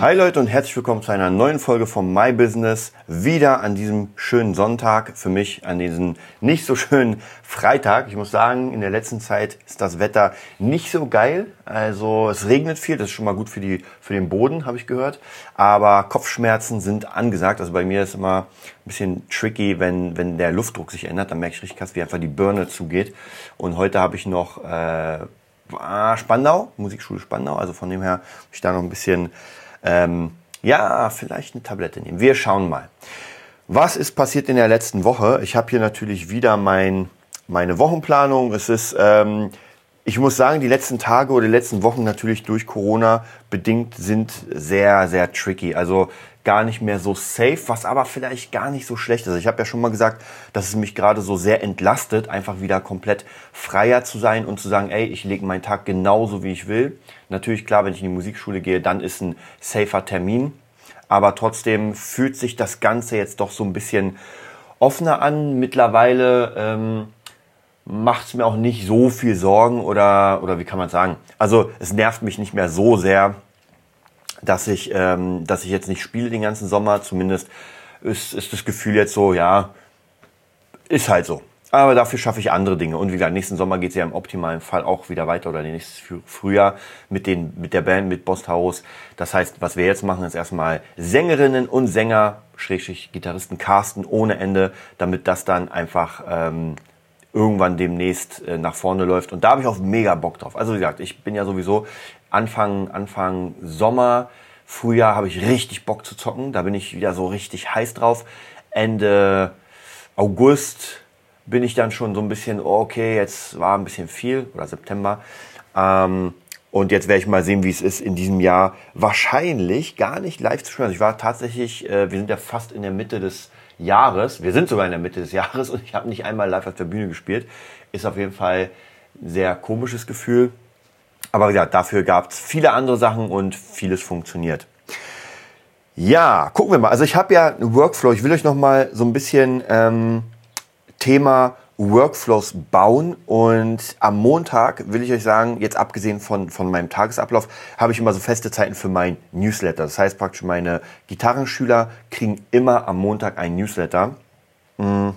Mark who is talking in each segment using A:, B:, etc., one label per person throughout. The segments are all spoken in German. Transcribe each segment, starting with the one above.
A: Hi Leute und herzlich willkommen zu einer neuen Folge von My Business. Wieder an diesem schönen Sonntag, für mich an diesem nicht so schönen Freitag. Ich muss sagen, in der letzten Zeit ist das Wetter nicht so geil. Also es regnet viel, das ist schon mal gut für, die, für den Boden, habe ich gehört. Aber Kopfschmerzen sind angesagt. Also bei mir ist immer ein bisschen tricky, wenn, wenn der Luftdruck sich ändert. Dann merke ich richtig krass, wie einfach die Birne zugeht. Und heute habe ich noch äh, Spandau, Musikschule Spandau. Also von dem her habe ich da noch ein bisschen ähm, ja, vielleicht eine Tablette nehmen. Wir schauen mal. Was ist passiert in der letzten Woche? Ich habe hier natürlich wieder mein, meine Wochenplanung. Es ist, ähm, ich muss sagen, die letzten Tage oder die letzten Wochen natürlich durch Corona bedingt sind sehr, sehr tricky. Also gar nicht mehr so safe, was aber vielleicht gar nicht so schlecht ist. Ich habe ja schon mal gesagt, dass es mich gerade so sehr entlastet, einfach wieder komplett freier zu sein und zu sagen, ey, ich lege meinen Tag genauso, wie ich will. Natürlich, klar, wenn ich in die Musikschule gehe, dann ist ein safer Termin. Aber trotzdem fühlt sich das Ganze jetzt doch so ein bisschen offener an. Mittlerweile ähm, macht es mir auch nicht so viel Sorgen oder, oder wie kann man sagen? Also es nervt mich nicht mehr so sehr, dass ich, ähm, dass ich jetzt nicht spiele den ganzen Sommer. Zumindest ist, ist das Gefühl jetzt so, ja, ist halt so. Aber dafür schaffe ich andere Dinge. Und wie gesagt, nächsten Sommer geht es ja im optimalen Fall auch wieder weiter oder nächstes Frühjahr mit, den, mit der Band, mit Boss Taurus. Das heißt, was wir jetzt machen, ist erstmal Sängerinnen und Sänger, Schrägstrich Gitarristen casten ohne Ende, damit das dann einfach ähm, irgendwann demnächst äh, nach vorne läuft. Und da habe ich auch mega Bock drauf. Also wie gesagt, ich bin ja sowieso Anfang, Anfang Sommer, Frühjahr habe ich richtig Bock zu zocken. Da bin ich wieder so richtig heiß drauf. Ende August bin ich dann schon so ein bisschen, oh, okay, jetzt war ein bisschen viel, oder September. Ähm, und jetzt werde ich mal sehen, wie es ist in diesem Jahr wahrscheinlich gar nicht live zu spielen. Also ich war tatsächlich, äh, wir sind ja fast in der Mitte des Jahres. Wir sind sogar in der Mitte des Jahres und ich habe nicht einmal live auf der Bühne gespielt. Ist auf jeden Fall ein sehr komisches Gefühl. Aber wie dafür gab es viele andere Sachen und vieles funktioniert. Ja, gucken wir mal. Also ich habe ja einen Workflow. Ich will euch noch mal so ein bisschen ähm, Thema Workflows bauen und am Montag will ich euch sagen, jetzt abgesehen von, von meinem Tagesablauf, habe ich immer so feste Zeiten für mein Newsletter. Das heißt praktisch, meine Gitarrenschüler kriegen immer am Montag ein Newsletter. Hm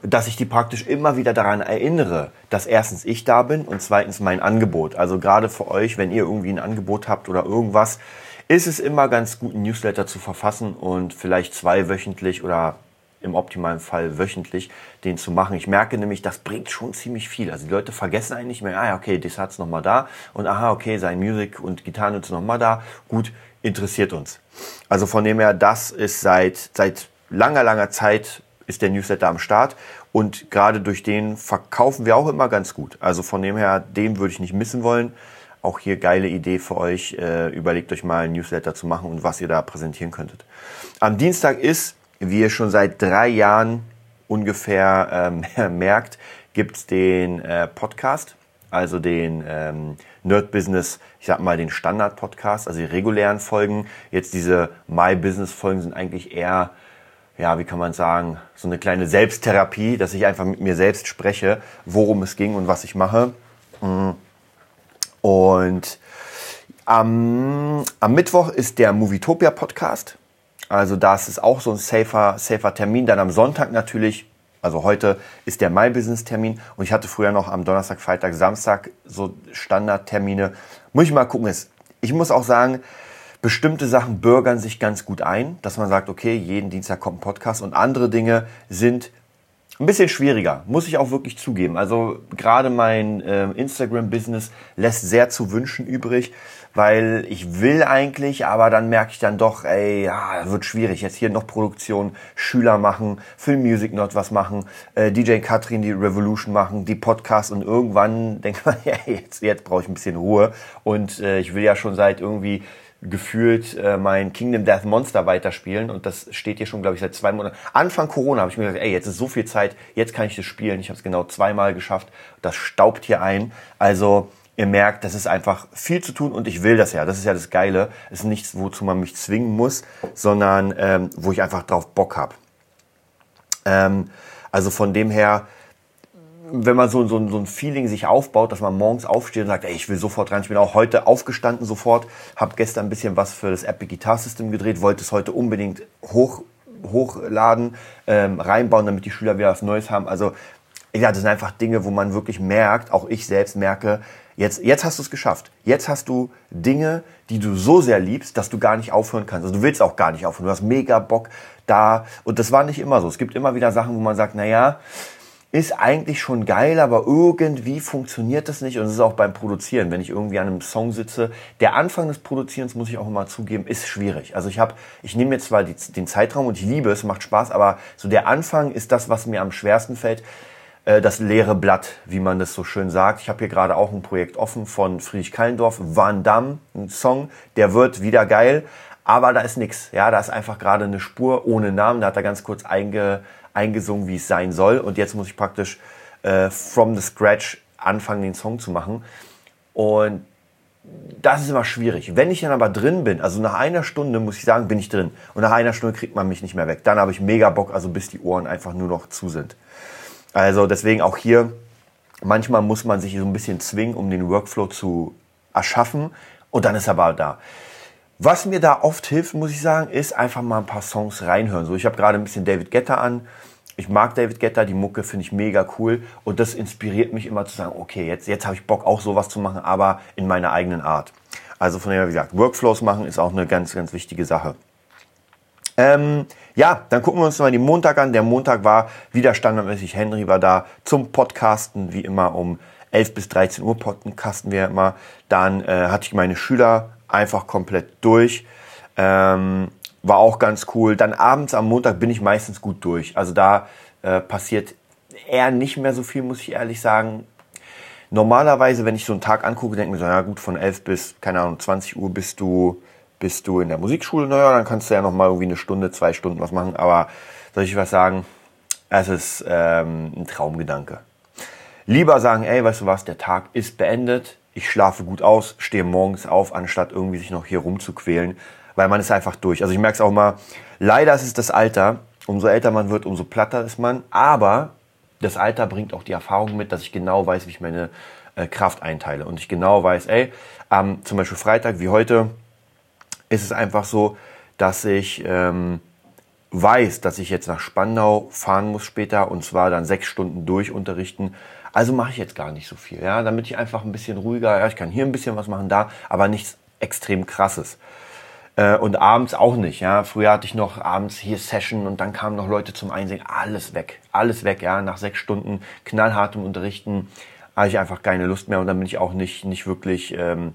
A: dass ich die praktisch immer wieder daran erinnere, dass erstens ich da bin und zweitens mein Angebot. Also gerade für euch, wenn ihr irgendwie ein Angebot habt oder irgendwas, ist es immer ganz gut, ein Newsletter zu verfassen und vielleicht zwei wöchentlich oder im optimalen Fall wöchentlich den zu machen. Ich merke nämlich, das bringt schon ziemlich viel. Also die Leute vergessen eigentlich mehr, ah ja, okay, das hat's nochmal da und aha, okay, sein Music und Gitarrennutzen nochmal da. Gut, interessiert uns. Also von dem her, das ist seit, seit langer, langer Zeit ist der Newsletter am Start und gerade durch den verkaufen wir auch immer ganz gut. Also von dem her, den würde ich nicht missen wollen. Auch hier geile Idee für euch. Äh, überlegt euch mal ein Newsletter zu machen und was ihr da präsentieren könntet. Am Dienstag ist, wie ihr schon seit drei Jahren ungefähr ähm, merkt, gibt's den äh, Podcast, also den ähm, Nerd Business, ich sag mal den Standard-Podcast, also die regulären Folgen. Jetzt diese My Business-Folgen sind eigentlich eher ja, wie kann man sagen, so eine kleine Selbsttherapie, dass ich einfach mit mir selbst spreche, worum es ging und was ich mache. Mm. Und am, am Mittwoch ist der Movietopia Podcast. Also das ist auch so ein safer, safer Termin. Dann am Sonntag natürlich, also heute ist der My Business Termin. Und ich hatte früher noch am Donnerstag, Freitag, Samstag so Standardtermine. Muss ich mal gucken. Ich muss auch sagen, Bestimmte Sachen bürgern sich ganz gut ein, dass man sagt, okay, jeden Dienstag kommt ein Podcast und andere Dinge sind ein bisschen schwieriger, muss ich auch wirklich zugeben. Also gerade mein äh, Instagram-Business lässt sehr zu wünschen übrig, weil ich will eigentlich, aber dann merke ich dann doch, ey, ja, wird schwierig. Jetzt hier noch Produktion, Schüler machen, Film Music Not was machen, äh, DJ Katrin die Revolution machen, die Podcast und irgendwann denkt man, ja, jetzt, jetzt brauche ich ein bisschen Ruhe. Und äh, ich will ja schon seit irgendwie gefühlt äh, mein Kingdom Death Monster weiterspielen und das steht hier schon, glaube ich, seit zwei Monaten. Anfang Corona habe ich mir gesagt, ey, jetzt ist so viel Zeit, jetzt kann ich das spielen. Ich habe es genau zweimal geschafft. Das staubt hier ein. Also ihr merkt, das ist einfach viel zu tun und ich will das ja. Das ist ja das Geile. Es ist nichts, wozu man mich zwingen muss, sondern ähm, wo ich einfach drauf Bock habe. Ähm, also von dem her, wenn man so, so, so ein Feeling sich aufbaut, dass man morgens aufsteht und sagt, ey, ich will sofort rein. Ich bin auch heute aufgestanden sofort, habe gestern ein bisschen was für das Epic Guitar System gedreht, wollte es heute unbedingt hoch, hochladen, ähm, reinbauen, damit die Schüler wieder was Neues haben. Also ja, das sind einfach Dinge, wo man wirklich merkt, auch ich selbst merke, jetzt, jetzt hast du es geschafft. Jetzt hast du Dinge, die du so sehr liebst, dass du gar nicht aufhören kannst. Also du willst auch gar nicht aufhören. Du hast mega Bock da. Und das war nicht immer so. Es gibt immer wieder Sachen, wo man sagt, na ja, ist eigentlich schon geil, aber irgendwie funktioniert das nicht. Und es ist auch beim Produzieren, wenn ich irgendwie an einem Song sitze. Der Anfang des Produzierens, muss ich auch immer zugeben, ist schwierig. Also ich habe, ich nehme jetzt zwar die, den Zeitraum und ich liebe es, macht Spaß, aber so der Anfang ist das, was mir am schwersten fällt. Äh, das leere Blatt, wie man das so schön sagt. Ich habe hier gerade auch ein Projekt offen von Friedrich Kallendorf, Van Damme, ein Song, der wird wieder geil, aber da ist nichts. Ja, da ist einfach gerade eine Spur ohne Namen. Da hat er ganz kurz einge, eingesungen, wie es sein soll. Und jetzt muss ich praktisch äh, from the scratch anfangen, den Song zu machen. Und das ist immer schwierig. Wenn ich dann aber drin bin, also nach einer Stunde muss ich sagen, bin ich drin. Und nach einer Stunde kriegt man mich nicht mehr weg. Dann habe ich mega Bock, also bis die Ohren einfach nur noch zu sind. Also deswegen auch hier, manchmal muss man sich so ein bisschen zwingen, um den Workflow zu erschaffen. Und dann ist er aber da. Was mir da oft hilft, muss ich sagen, ist einfach mal ein paar Songs reinhören. So, ich habe gerade ein bisschen David Guetta an. Ich mag David Guetta, die Mucke finde ich mega cool und das inspiriert mich immer zu sagen, okay, jetzt, jetzt habe ich Bock auch sowas zu machen, aber in meiner eigenen Art. Also von dem wie gesagt, Workflows machen ist auch eine ganz, ganz wichtige Sache. Ähm, ja, dann gucken wir uns mal den Montag an. Der Montag war wieder standardmäßig. Henry war da zum Podcasten, wie immer um 11 bis 13 Uhr podcasten wir immer. Dann äh, hatte ich meine Schüler einfach komplett durch. Ähm, war auch ganz cool. Dann abends am Montag bin ich meistens gut durch. Also da äh, passiert eher nicht mehr so viel, muss ich ehrlich sagen. Normalerweise, wenn ich so einen Tag angucke, denke ich mir so, ja gut, von 11 bis, keine Ahnung, 20 Uhr bist du bist du in der Musikschule, naja, dann kannst du ja noch mal irgendwie eine Stunde, zwei Stunden was machen. Aber soll ich was sagen? Es ist ähm, ein Traumgedanke. Lieber sagen, ey, weißt du was, der Tag ist beendet, ich schlafe gut aus, stehe morgens auf, anstatt irgendwie sich noch hier rumzuquälen, weil man ist einfach durch. Also ich merke es auch mal, leider ist es das Alter, umso älter man wird, umso platter ist man, aber das Alter bringt auch die Erfahrung mit, dass ich genau weiß, wie ich meine äh, Kraft einteile und ich genau weiß, ey, ähm, zum Beispiel Freitag wie heute, ist es einfach so, dass ich ähm, weiß, dass ich jetzt nach Spandau fahren muss später und zwar dann sechs Stunden durch unterrichten. Also mache ich jetzt gar nicht so viel, ja, damit ich einfach ein bisschen ruhiger, ja, ich kann hier ein bisschen was machen, da, aber nichts extrem krasses. Äh, und abends auch nicht, ja. Früher hatte ich noch abends hier Session und dann kamen noch Leute zum Einsingen, alles weg, alles weg, ja. Nach sechs Stunden knallhartem Unterrichten habe ich einfach keine Lust mehr und dann bin ich auch nicht, nicht wirklich, ähm,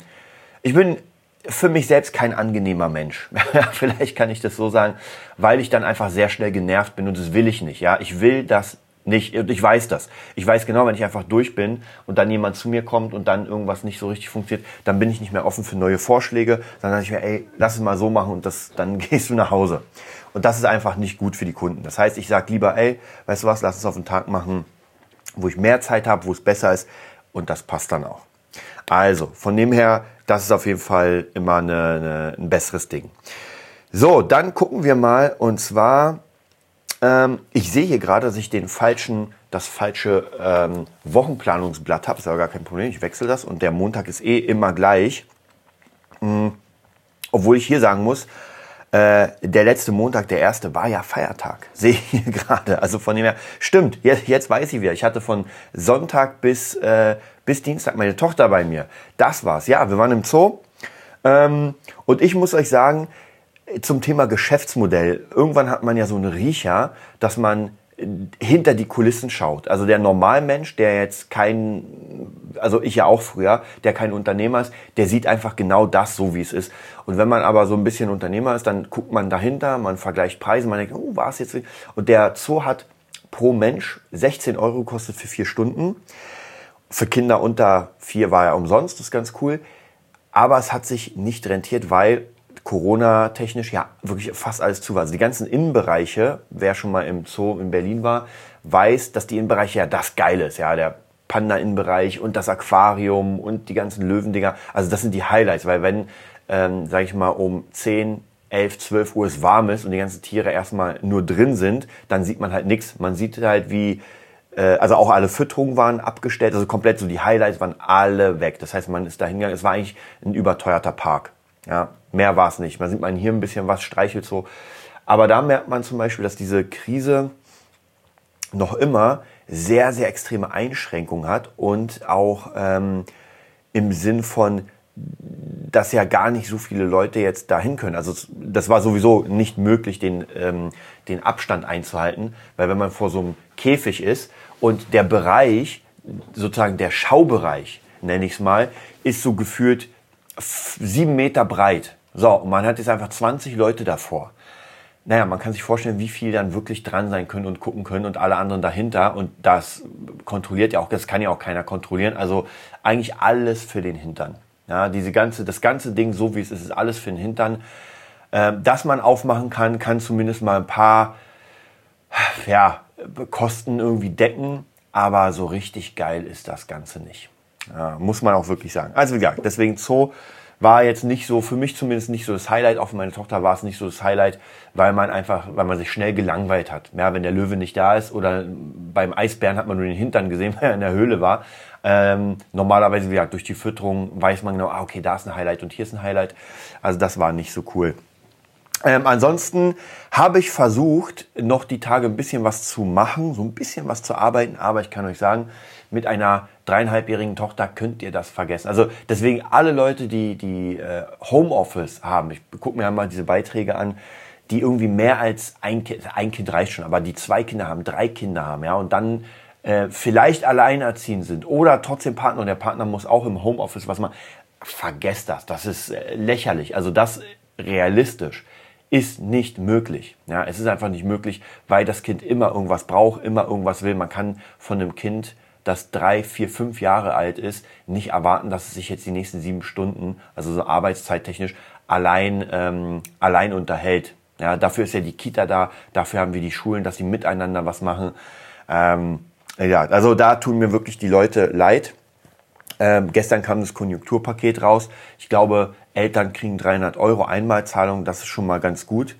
A: ich bin für mich selbst kein angenehmer Mensch. Vielleicht kann ich das so sagen, weil ich dann einfach sehr schnell genervt bin und das will ich nicht. Ja, ich will das nicht. Ich weiß das. Ich weiß genau, wenn ich einfach durch bin und dann jemand zu mir kommt und dann irgendwas nicht so richtig funktioniert, dann bin ich nicht mehr offen für neue Vorschläge. Sage ich mir, ey, lass es mal so machen und das, dann gehst du nach Hause. Und das ist einfach nicht gut für die Kunden. Das heißt, ich sage lieber, ey, weißt du was, lass es auf einen Tag machen, wo ich mehr Zeit habe, wo es besser ist und das passt dann auch. Also, von dem her, das ist auf jeden Fall immer eine, eine, ein besseres Ding. So, dann gucken wir mal. Und zwar, ähm, ich sehe hier gerade, dass ich den falschen, das falsche ähm, Wochenplanungsblatt habe. Ist aber gar kein Problem. Ich wechsle das. Und der Montag ist eh immer gleich. Mhm. Obwohl ich hier sagen muss, äh, der letzte Montag, der erste, war ja Feiertag. Sehe ich hier gerade. Also von dem her, stimmt, jetzt, jetzt weiß ich wieder. Ich hatte von Sonntag bis, äh, bis Dienstag meine Tochter bei mir. Das war's. Ja, wir waren im Zoo. Ähm, und ich muss euch sagen, zum Thema Geschäftsmodell. Irgendwann hat man ja so einen Riecher, dass man hinter die Kulissen schaut. Also der Normalmensch, der jetzt kein, also ich ja auch früher, der kein Unternehmer ist, der sieht einfach genau das so, wie es ist. Und wenn man aber so ein bisschen Unternehmer ist, dann guckt man dahinter, man vergleicht Preise, man denkt, oh, war es jetzt? Und der Zoo hat pro Mensch 16 Euro kostet für vier Stunden. Für Kinder unter vier war er umsonst, das ist ganz cool. Aber es hat sich nicht rentiert, weil Corona-technisch ja wirklich fast alles zu war. Also die ganzen Innenbereiche, wer schon mal im Zoo in Berlin war, weiß, dass die Innenbereiche ja das Geile ist. Ja, der Panda-Innenbereich und das Aquarium und die ganzen Löwendinger. Also das sind die Highlights, weil wenn, ähm, sage ich mal, um 10, 11, 12 Uhr es warm ist und die ganzen Tiere erstmal nur drin sind, dann sieht man halt nichts. Man sieht halt, wie, äh, also auch alle Fütterungen waren abgestellt, also komplett so die Highlights waren alle weg. Das heißt, man ist da hingegangen, es war eigentlich ein überteuerter Park. Ja, mehr war es nicht. Man sieht man hier ein bisschen was, streichelt so. Aber da merkt man zum Beispiel, dass diese Krise noch immer sehr, sehr extreme Einschränkungen hat und auch ähm, im Sinn von dass ja gar nicht so viele Leute jetzt dahin können. Also das war sowieso nicht möglich, den, ähm, den Abstand einzuhalten, weil wenn man vor so einem Käfig ist und der Bereich, sozusagen der Schaubereich, nenne ich es mal, ist so gefühlt sieben Meter breit. So, und man hat jetzt einfach 20 Leute davor. Naja, man kann sich vorstellen, wie viel dann wirklich dran sein können und gucken können und alle anderen dahinter. Und das kontrolliert ja auch, das kann ja auch keiner kontrollieren. Also eigentlich alles für den Hintern. Ja, diese ganze, das ganze Ding, so wie es ist, ist alles für den Hintern. Ähm, dass man aufmachen kann, kann zumindest mal ein paar ja, Kosten irgendwie decken. Aber so richtig geil ist das Ganze nicht. Ja, muss man auch wirklich sagen. Also wie gesagt, deswegen Zoo war jetzt nicht so, für mich zumindest nicht so das Highlight, auch für meine Tochter war es nicht so das Highlight, weil man einfach, weil man sich schnell gelangweilt hat. Ja, wenn der Löwe nicht da ist oder beim Eisbären hat man nur den Hintern gesehen, weil er in der Höhle war. Ähm, normalerweise, wie gesagt, durch die Fütterung weiß man genau, ah, okay, da ist ein Highlight und hier ist ein Highlight. Also das war nicht so cool. Ähm, ansonsten habe ich versucht, noch die Tage ein bisschen was zu machen, so ein bisschen was zu arbeiten, aber ich kann euch sagen, mit einer dreieinhalbjährigen Tochter könnt ihr das vergessen. Also deswegen alle Leute, die, die äh, Homeoffice haben, ich gucke mir einmal diese Beiträge an, die irgendwie mehr als ein Kind, ein Kind reicht schon, aber die zwei Kinder haben, drei Kinder haben, ja, und dann äh, vielleicht alleinerziehend sind oder trotzdem Partner und der Partner muss auch im Homeoffice was machen, vergesst das. Das ist äh, lächerlich. Also das realistisch ist nicht möglich. Ja, es ist einfach nicht möglich, weil das Kind immer irgendwas braucht, immer irgendwas will. Man kann von einem Kind, das drei, vier, fünf Jahre alt ist, nicht erwarten, dass es sich jetzt die nächsten sieben Stunden, also so arbeitszeittechnisch, allein, ähm, allein unterhält. Ja, dafür ist ja die Kita da, dafür haben wir die Schulen, dass sie miteinander was machen. Ähm, ja, also da tun mir wirklich die Leute leid. Ähm, gestern kam das Konjunkturpaket raus. Ich glaube, Eltern kriegen 300 Euro Einmalzahlung, das ist schon mal ganz gut.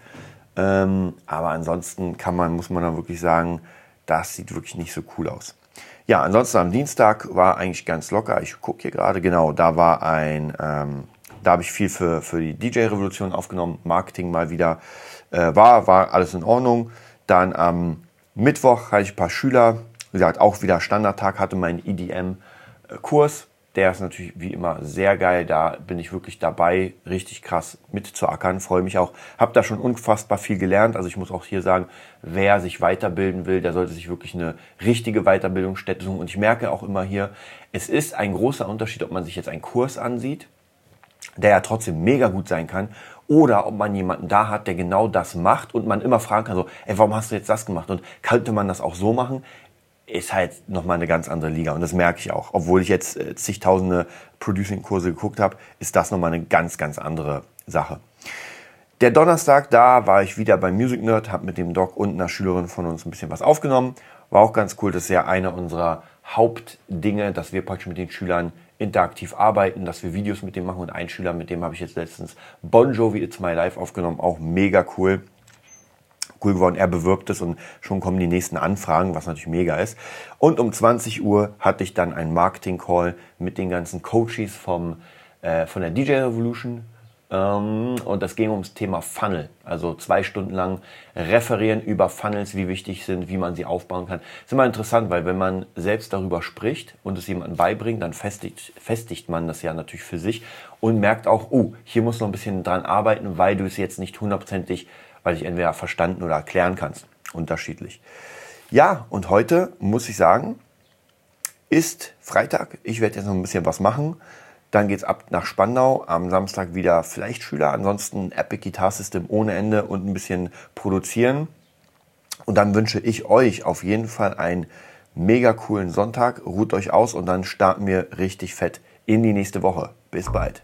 A: Ähm, aber ansonsten kann man, muss man dann wirklich sagen, das sieht wirklich nicht so cool aus. Ja, ansonsten am Dienstag war eigentlich ganz locker. Ich gucke hier gerade, genau, da war ein, ähm, da habe ich viel für, für die DJ-Revolution aufgenommen, Marketing mal wieder. Äh, war, war alles in Ordnung. Dann am Mittwoch hatte ich ein paar Schüler, wie gesagt, auch wieder Standardtag, hatte meinen EDM-Kurs. Der ist natürlich wie immer sehr geil. Da bin ich wirklich dabei, richtig krass mitzuackern. Freue mich auch. Hab da schon unfassbar viel gelernt. Also ich muss auch hier sagen, wer sich weiterbilden will, der sollte sich wirklich eine richtige Weiterbildungsstätte suchen. Und ich merke auch immer hier, es ist ein großer Unterschied, ob man sich jetzt einen Kurs ansieht, der ja trotzdem mega gut sein kann, oder ob man jemanden da hat, der genau das macht und man immer fragen kann, so, ey, warum hast du jetzt das gemacht? Und könnte man das auch so machen? Ist halt nochmal eine ganz andere Liga. Und das merke ich auch. Obwohl ich jetzt äh, zigtausende Producing-Kurse geguckt habe, ist das nochmal eine ganz, ganz andere Sache. Der Donnerstag, da war ich wieder beim Music Nerd, habe mit dem Doc und einer Schülerin von uns ein bisschen was aufgenommen. War auch ganz cool. Das ist ja einer unserer Hauptdinge, dass wir praktisch mit den Schülern interaktiv arbeiten, dass wir Videos mit dem machen. Und ein Schüler, mit dem habe ich jetzt letztens Bon Jovi It's My Life aufgenommen. Auch mega cool cool geworden. Er bewirbt es und schon kommen die nächsten Anfragen, was natürlich mega ist. Und um 20 Uhr hatte ich dann einen Marketing-Call mit den ganzen Coaches vom, äh, von der DJ Revolution. Ähm, und das ging ums Thema Funnel. Also zwei Stunden lang referieren über Funnels, wie wichtig sind, wie man sie aufbauen kann. Das ist immer interessant, weil wenn man selbst darüber spricht und es jemandem beibringt, dann festigt, festigt man das ja natürlich für sich und merkt auch, oh, hier muss noch ein bisschen dran arbeiten, weil du es jetzt nicht hundertprozentig weil ich entweder verstanden oder erklären kannst. Unterschiedlich. Ja, und heute muss ich sagen, ist Freitag. Ich werde jetzt noch ein bisschen was machen. Dann geht's ab nach Spandau. Am Samstag wieder vielleicht Schüler. Ansonsten Epic Guitar System ohne Ende und ein bisschen produzieren. Und dann wünsche ich euch auf jeden Fall einen mega coolen Sonntag. Ruht euch aus und dann starten wir richtig fett in die nächste Woche. Bis bald.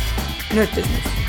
B: Nerd Business.